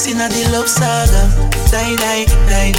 in the love saga. Die, die, die,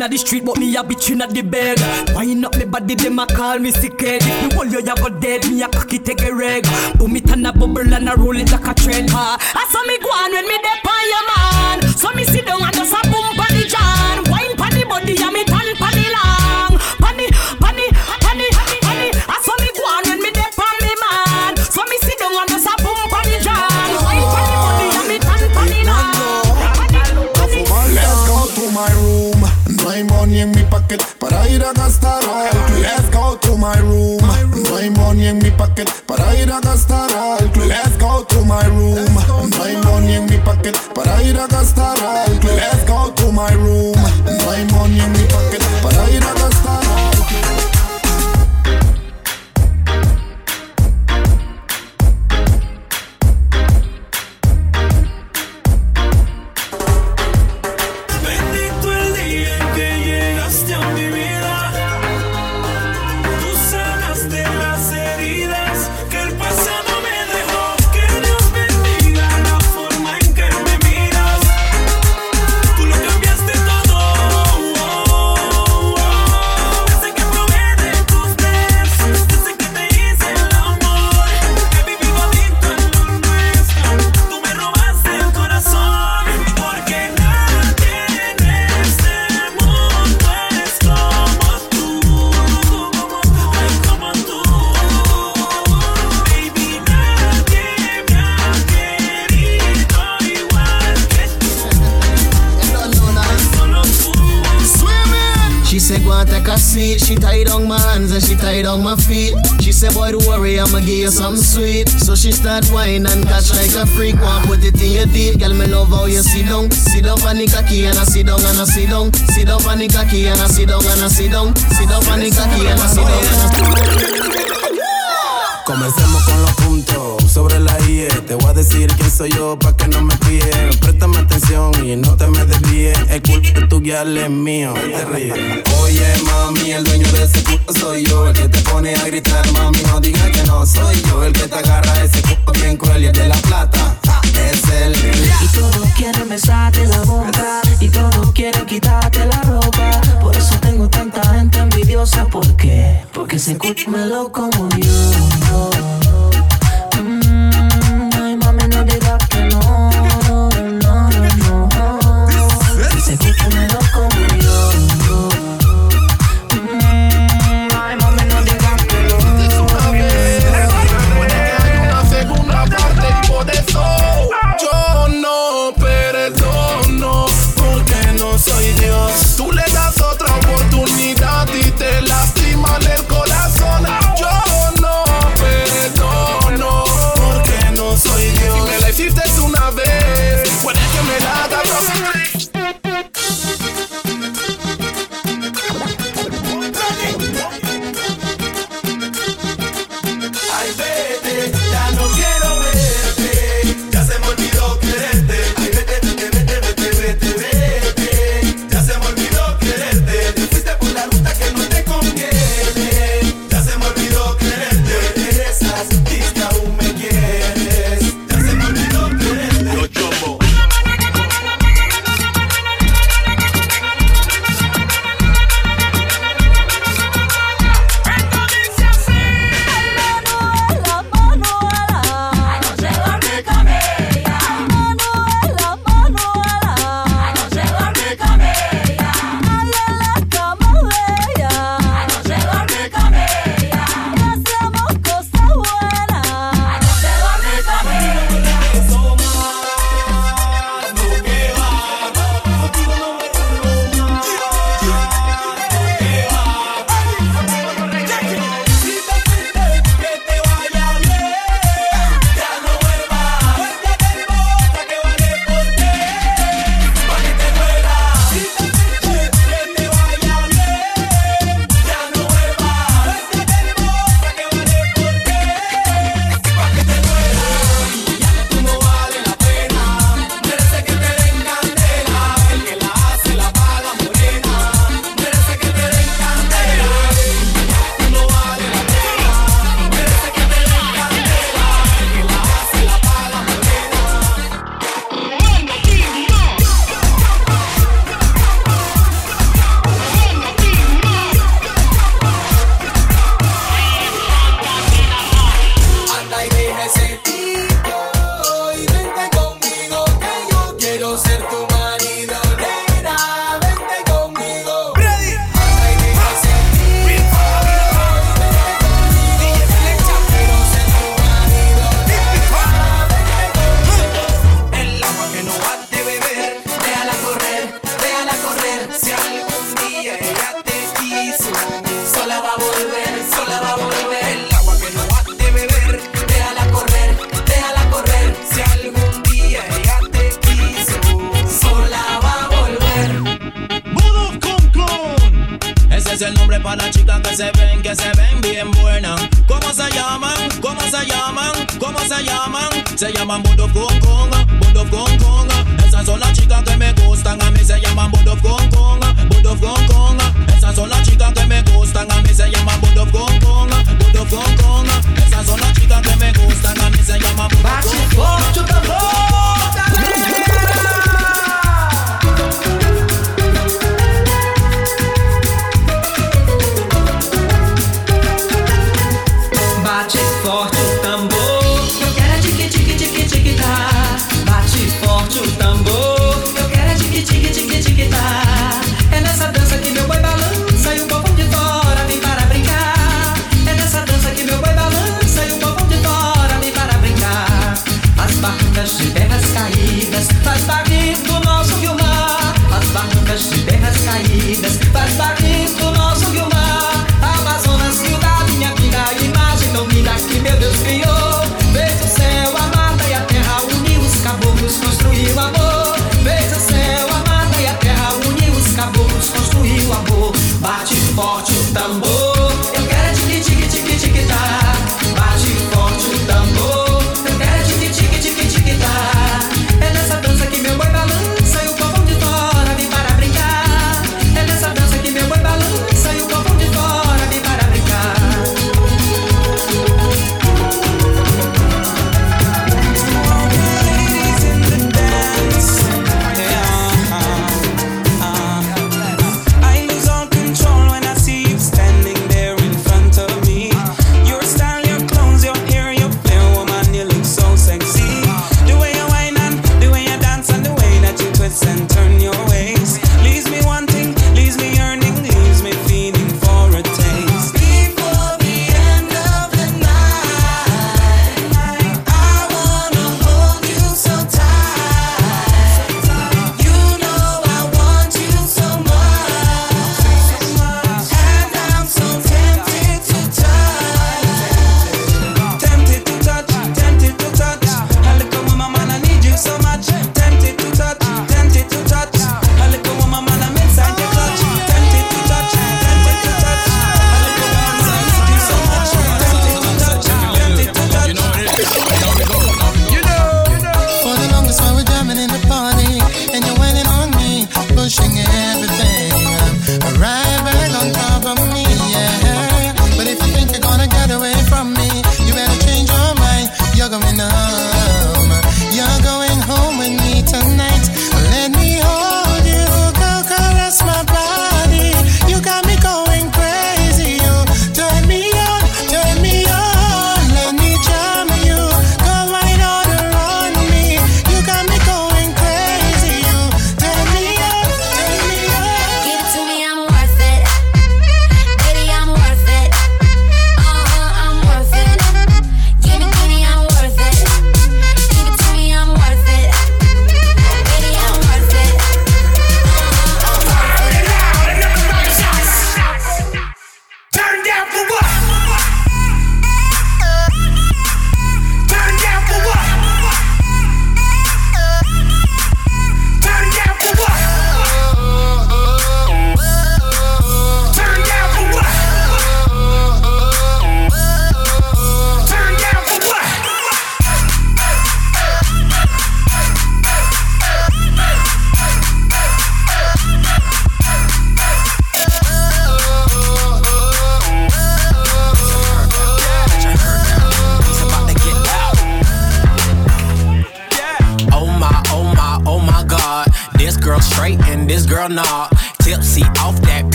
inna the street, but me a bitch inna the bed. Wind up me body, dem a call me sickhead. If me hold you, you go dead. Me a cocky take a reg. Boom it and a bubble and a roll it like a train. Ha. Sweet. She tied on my hands and she tied on my feet. She said, boy, don't worry, I'ma give you something sweet. So she start whine and catch like a freak. One put it in your teeth, girl, me love how you sit down. Sit down on the cocky and I sit down and I sit down. Sit down on the cocky and I sit down and I sit down. Sit down on the cocky and I sit down and I sit down. Comencemos con los puntos sobre la IE. Te voy a decir quién soy yo pa' que no me pille. Préstame atención y no te me desvíes. El culo de tu guial es mío. Te ríes. Oye, mami, el dueño de ese culo soy yo. El que te pone a gritar, mami, no diga que no soy yo. El que te agarra ese culo bien cruel y el de la plata. Es el Y todos quieren besarte la boca Y todos quieren quitarte la ropa Por eso tengo tanta gente envidiosa ¿Por qué? Porque ese culo como yo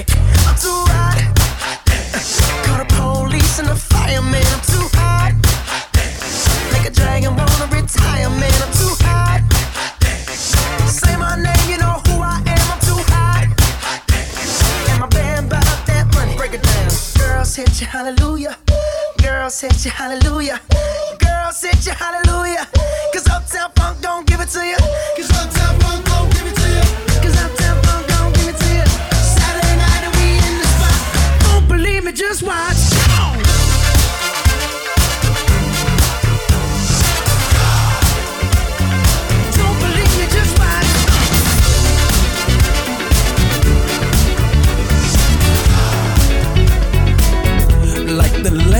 it. I'm too hot. Call the police and the fireman. I'm too hot. Like a dragon wanna retire, man. I'm too hot. Say my name, you know who I am. I'm too hot. And my band bought that money. Break it down. Girls hit you, hallelujah. Girls hit you, hallelujah. Girls hit you, hallelujah. Cause Uptown Funk don't give it to you.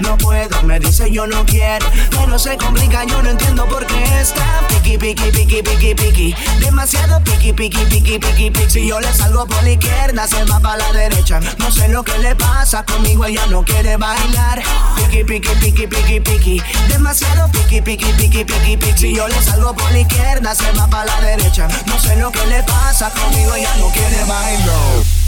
No puedo, me dice yo no quiero. Pero se complica, yo no entiendo por qué está piqui, piqui, piqui, piqui, piqui. Demasiado piqui, piqui, piqui, piqui, piqui. Si yo le salgo por la izquierda, se va para la derecha. No sé lo que le pasa conmigo, ella no quiere bailar. Piqui, piqui, piqui, piqui, piqui. Demasiado piqui, piqui, piqui, piqui, piqui. Si yo le salgo por la izquierda, se va para la derecha. No sé lo que le pasa conmigo, ella no quiere bailar.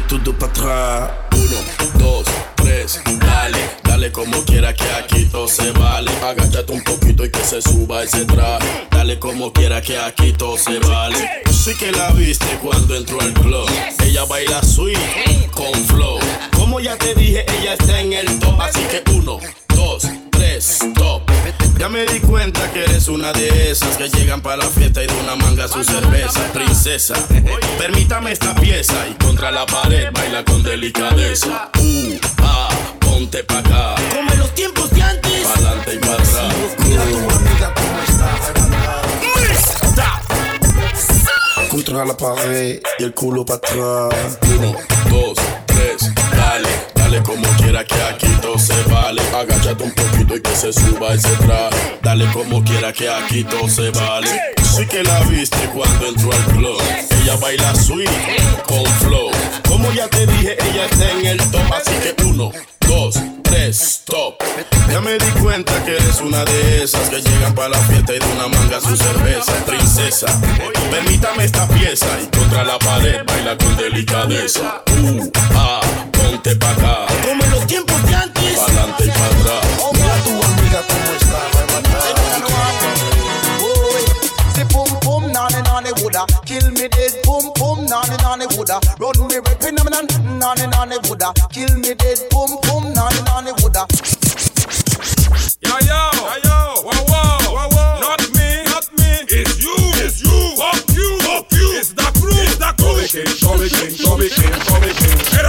es todo para atrás. Uno, dos, tres, dale, dale como quiera que aquí todo se vale. Agáchate un poquito y que se suba ese traje. Dale como quiera que aquí todo se vale. Sí que la viste cuando entró al club. Ella baila sweet con flow. Como ya te dije, ella está en el top. Así que uno, dos, tres, top. Ya me di cuenta que eres una de esas que llegan para la fiesta y de una manga su cerveza. Princesa, permítame esta pieza y contra la pared baila con delicadeza. Uh, ah, ponte pa' acá. Como en los tiempos de antes. Pa'lante y pa' atrás. Mira tu amiga cómo está. Contra la pared y el culo para atrás. Uno, dos, tres, dale, como quiera que aquí todo se vale. Agáchate un poquito y que se suba ese traje. Dale como quiera que aquí todo se vale. Sí que la viste cuando entró al club. Ella baila sweet con flow. Como ya te dije, ella está en el top. Así que uno, dos, tres, stop. Ya me di cuenta que eres una de esas que llegan para la fiesta y de una manga su cerveza. Princesa, permítame esta pieza y contra la pared baila con delicadeza. Uh, ah, ponte pa' acá. Como en los tiempos de antes. Pa'lante y pa' atrás. Mira tu amiga cómo Say boom boom nanny nanny woulda kill me dead boom boom nanny nanny woulda run me right phenomenon nanny nanny woulda kill me dead boom boom nanny nanny woulda Yo, yo, yo, wow, wow, wow, wow. Not me, not me. It's you, it's you. Fuck you, fuck you. It's the crew, it's the crew. Showy king, showy king, showy king.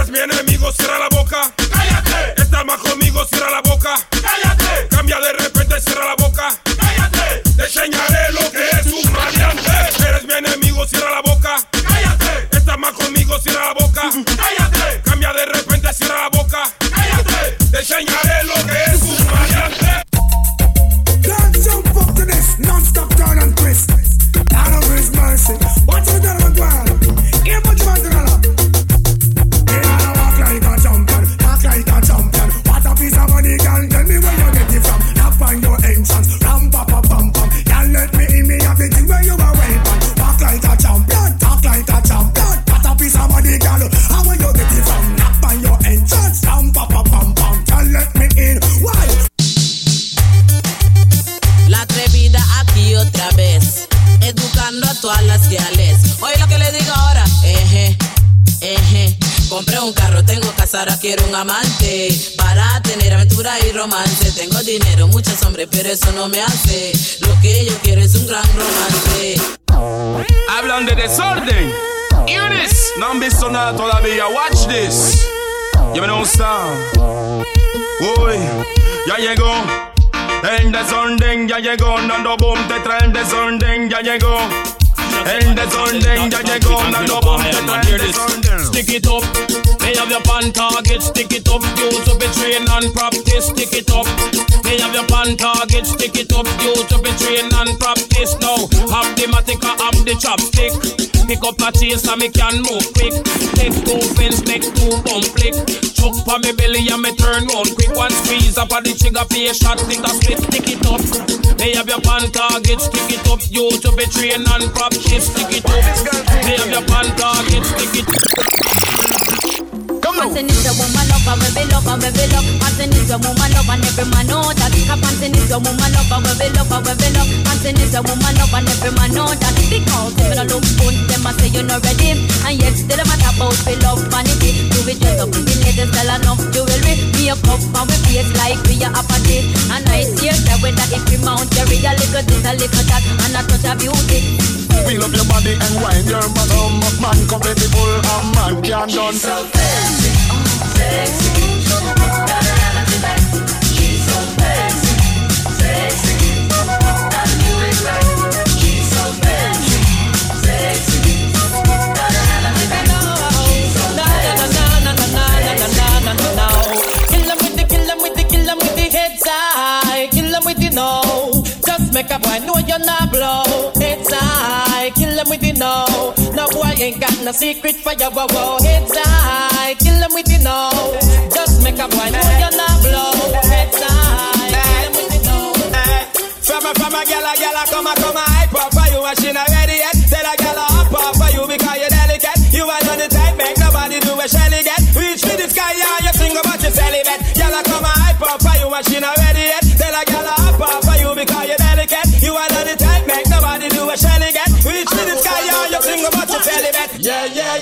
Eres mi enemigo, cierra la boca. Cállate. Estás más conmigo, cierra la boca. Cállate. Cambia de repente, cierra la boca. Cállate. Te enseñaré lo que es un maleante. Eres mi enemigo, cierra la boca. Cállate. Estás más conmigo, cierra la boca. Cállate. Cambia de repente, cierra la boca. Cállate. Te enseñaré lo que educando a todas las diales. Oye lo que le digo ahora, eje, eje. Compré un carro, tengo casa, ahora quiero un amante. Para tener aventura y romance. Tengo dinero, muchos hombres, pero eso no me hace. Lo que yo quiero es un gran romance. Hablan de desorden. Hear. No han visto nada todavía. Watch this. Ya me sound. Uy, ya llegó. El desorden ya llegó. Nando boom te trae el desorden ya llegó. El desorden ya llegó. Nando boom te trae el desorden. Stick it up, lay off your pant target, stick it up. You to be trained and practice, stick it up. Me have your pan target, stick it up. You to be trained and practice now. Have the matic, have the chopstick. Pick up a chase and me can move quick. Take two fence, make two bump flick. Chuck pa me belly and me turn round quick. One squeeze up on the trigger, pay shot, stick a split, stick it up. Me have your pan target, stick it up. You to be trained and practice, stick it up. Me have your pan target, stick it Panting is a woman love and we be love and we love. Panting is a woman love and every man know that. A panting is a woman love and we be love and we love. Panting is a woman love and every man know that. Because them a look good, them a say you're not ready. And yet still a talk about we love vanity. Do we dress up the latest style enough jewelry? Me a cup and we face like we a apathy. And I see that with that if we mount Jerry a little this a little that and a touch of beauty. Wheel up your body and wind your bottom Man compatible, a man can done so fancy, sexy. She's so fancy, sexy. I knew it right. She's so fancy, sexy. Kill 'em with the, kill 'em with the, kill 'em with the heads. Kill 'em with the no. Just make a boy know you're not blow. Heads high. Kill 'em with the no. No boy ain't got no secret for your wow wow. Heads high. Kill 'em with the no. Just make a boy know you're not blow. Heads high. Kill 'em with the no. From a, from a gal, a gal, a come a, come a hype up for you and she not ready yet. Tell a gal a up up for you because you're delicate. You ain't on the yeah, yeah,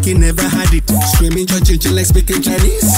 like he never had it. Screaming, judging, like speaking Chinese.